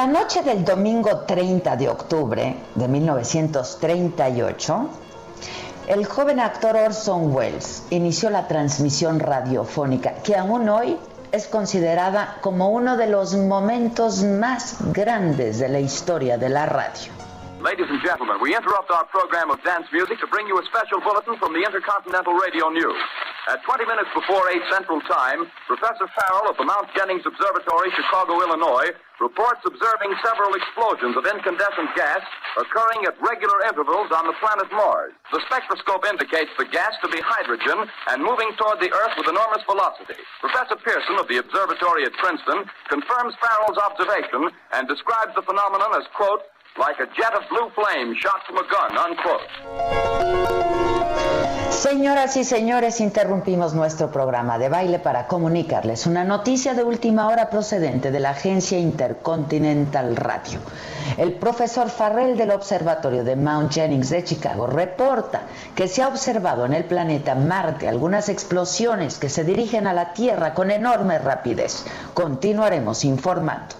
La noche del domingo 30 de octubre de 1938, el joven actor Orson Welles inició la transmisión radiofónica que aún hoy es considerada como uno de los momentos más grandes de la historia de la radio. Ladies and gentlemen, we interrupt our program of dance music to bring you a special bulletin from the Intercontinental Radio News. At 20 minutes before 8 Central Time, Professor Farrell of the Mount Jennings Observatory, Chicago, Illinois, reports observing several explosions of incandescent gas occurring at regular intervals on the planet Mars. The spectroscope indicates the gas to be hydrogen and moving toward the Earth with enormous velocity. Professor Pearson of the observatory at Princeton confirms Farrell's observation and describes the phenomenon as, quote, like a jet of blue flame shot from a gun, unquote. Señoras y señores, interrumpimos nuestro programa de baile para comunicarles una noticia de última hora procedente de la agencia Intercontinental Radio. El profesor Farrell del Observatorio de Mount Jennings de Chicago reporta que se ha observado en el planeta Marte algunas explosiones que se dirigen a la Tierra con enorme rapidez. Continuaremos informando.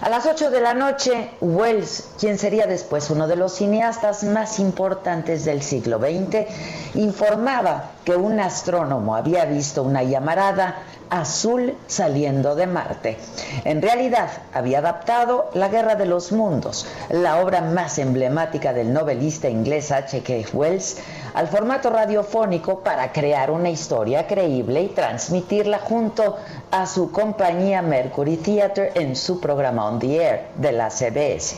A las 8 de la noche, Wells, quien sería después uno de los cineastas más importantes del siglo XX, informaba que un astrónomo había visto una llamarada azul saliendo de Marte. En realidad, había adaptado La Guerra de los Mundos, la obra más emblemática del novelista inglés H.K. Wells, al formato radiofónico para crear una historia creíble y transmitirla junto a su compañía Mercury Theatre en su programa On the Air de la CBS.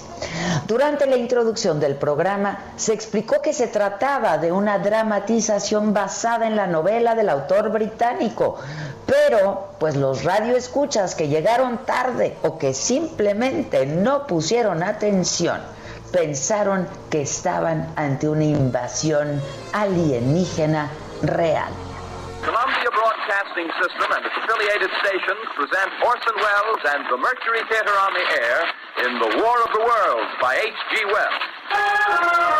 Durante la introducción del programa se explicó que se trataba de una dramatización basada en la novela del autor británico, pero pues los radioescuchas que llegaron tarde o que simplemente no pusieron atención pensaron que estaban ante una invasión alienígena real. Columbia Broadcasting System and its affiliated stations present Orson Welles and the Mercury Theater on the air in The War of the Worlds by H.G. Wells.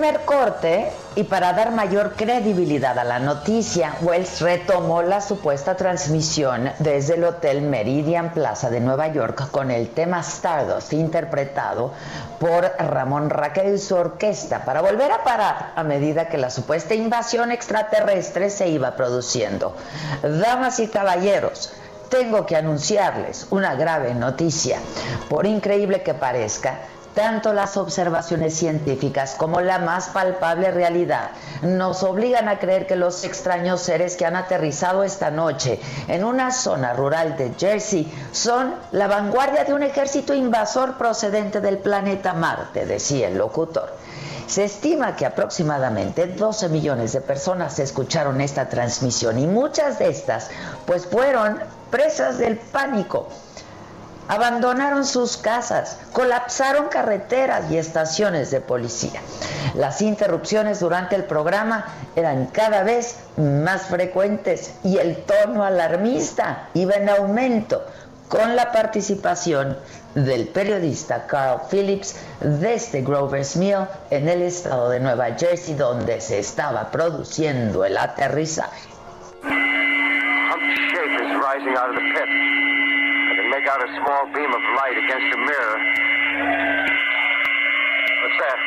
Primer corte, y para dar mayor credibilidad a la noticia, Wells retomó la supuesta transmisión desde el Hotel Meridian Plaza de Nueva York con el tema Stardust interpretado por Ramón Raquel y su orquesta para volver a parar a medida que la supuesta invasión extraterrestre se iba produciendo. Damas y caballeros, tengo que anunciarles una grave noticia. Por increíble que parezca, tanto las observaciones científicas como la más palpable realidad nos obligan a creer que los extraños seres que han aterrizado esta noche en una zona rural de Jersey son la vanguardia de un ejército invasor procedente del planeta Marte, decía el locutor. Se estima que aproximadamente 12 millones de personas escucharon esta transmisión y muchas de estas pues fueron presas del pánico. Abandonaron sus casas, colapsaron carreteras y estaciones de policía. Las interrupciones durante el programa eran cada vez más frecuentes y el tono alarmista iba en aumento con la participación del periodista Carl Phillips desde Grover's Mill en el estado de Nueva Jersey donde se estaba produciendo el aterrizaje. Out of. I a small beam of light against a mirror. What's that?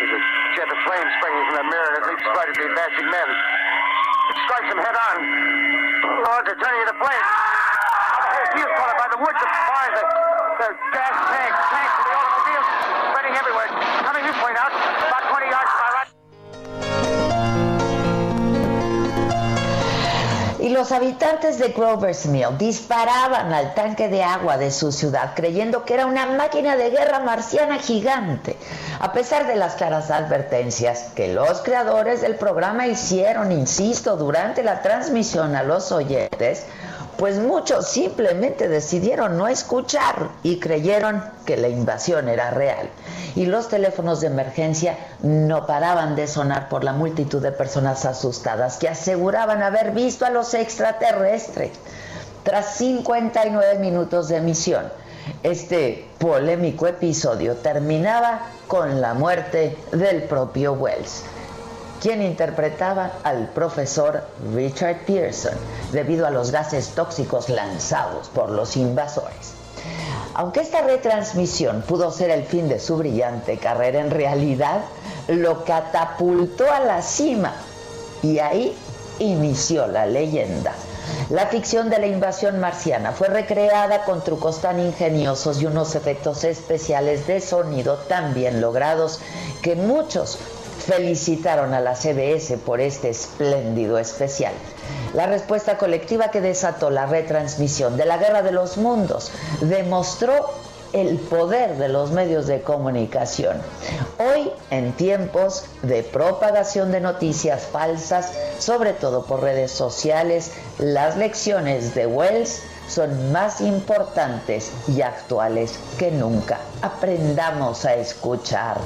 There's a jet of flame springing from the mirror and it leaps right at the advancing men. It strikes them head on. Lord, they're turning into flames. Hey, fuse caught by the woods, the fires, the, the gas tanks, tanks of the habitantes de Grover's Mill disparaban al tanque de agua de su ciudad creyendo que era una máquina de guerra marciana gigante, a pesar de las claras advertencias que los creadores del programa hicieron, insisto, durante la transmisión a los oyentes, pues muchos simplemente decidieron no escuchar y creyeron que la invasión era real. Y los teléfonos de emergencia no paraban de sonar por la multitud de personas asustadas que aseguraban haber visto a los extraterrestres. Tras 59 minutos de emisión, este polémico episodio terminaba con la muerte del propio Wells quien interpretaba al profesor Richard Pearson debido a los gases tóxicos lanzados por los invasores. Aunque esta retransmisión pudo ser el fin de su brillante carrera, en realidad lo catapultó a la cima y ahí inició la leyenda. La ficción de la invasión marciana fue recreada con trucos tan ingeniosos y unos efectos especiales de sonido tan bien logrados que muchos felicitaron a la CBS por este espléndido especial. La respuesta colectiva que desató la retransmisión de la Guerra de los Mundos demostró el poder de los medios de comunicación. Hoy, en tiempos de propagación de noticias falsas, sobre todo por redes sociales, las lecciones de Wells son más importantes y actuales que nunca. Aprendamos a escuchar.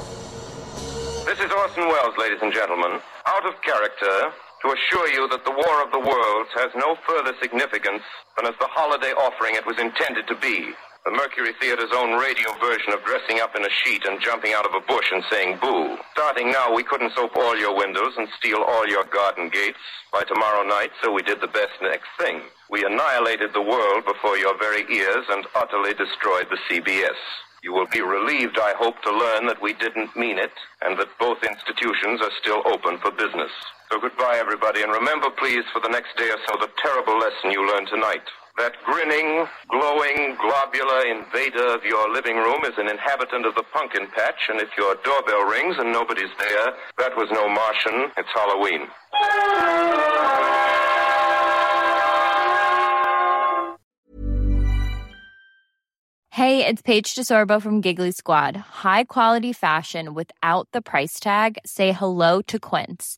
This is Orson Welles, ladies and gentlemen. Out of character, to assure you that the War of the Worlds has no further significance than as the holiday offering it was intended to be. The Mercury Theater's own radio version of dressing up in a sheet and jumping out of a bush and saying boo. Starting now, we couldn't soap all your windows and steal all your garden gates by tomorrow night, so we did the best next thing. We annihilated the world before your very ears and utterly destroyed the CBS. You will be relieved, I hope, to learn that we didn't mean it and that both institutions are still open for business. So goodbye, everybody, and remember, please, for the next day or so, the terrible lesson you learned tonight. That grinning, glowing, globular invader of your living room is an inhabitant of the pumpkin patch, and if your doorbell rings and nobody's there, that was no Martian, it's Halloween. Hey, it's Paige DeSorbo from Giggly Squad. High quality fashion without the price tag. Say hello to Quince.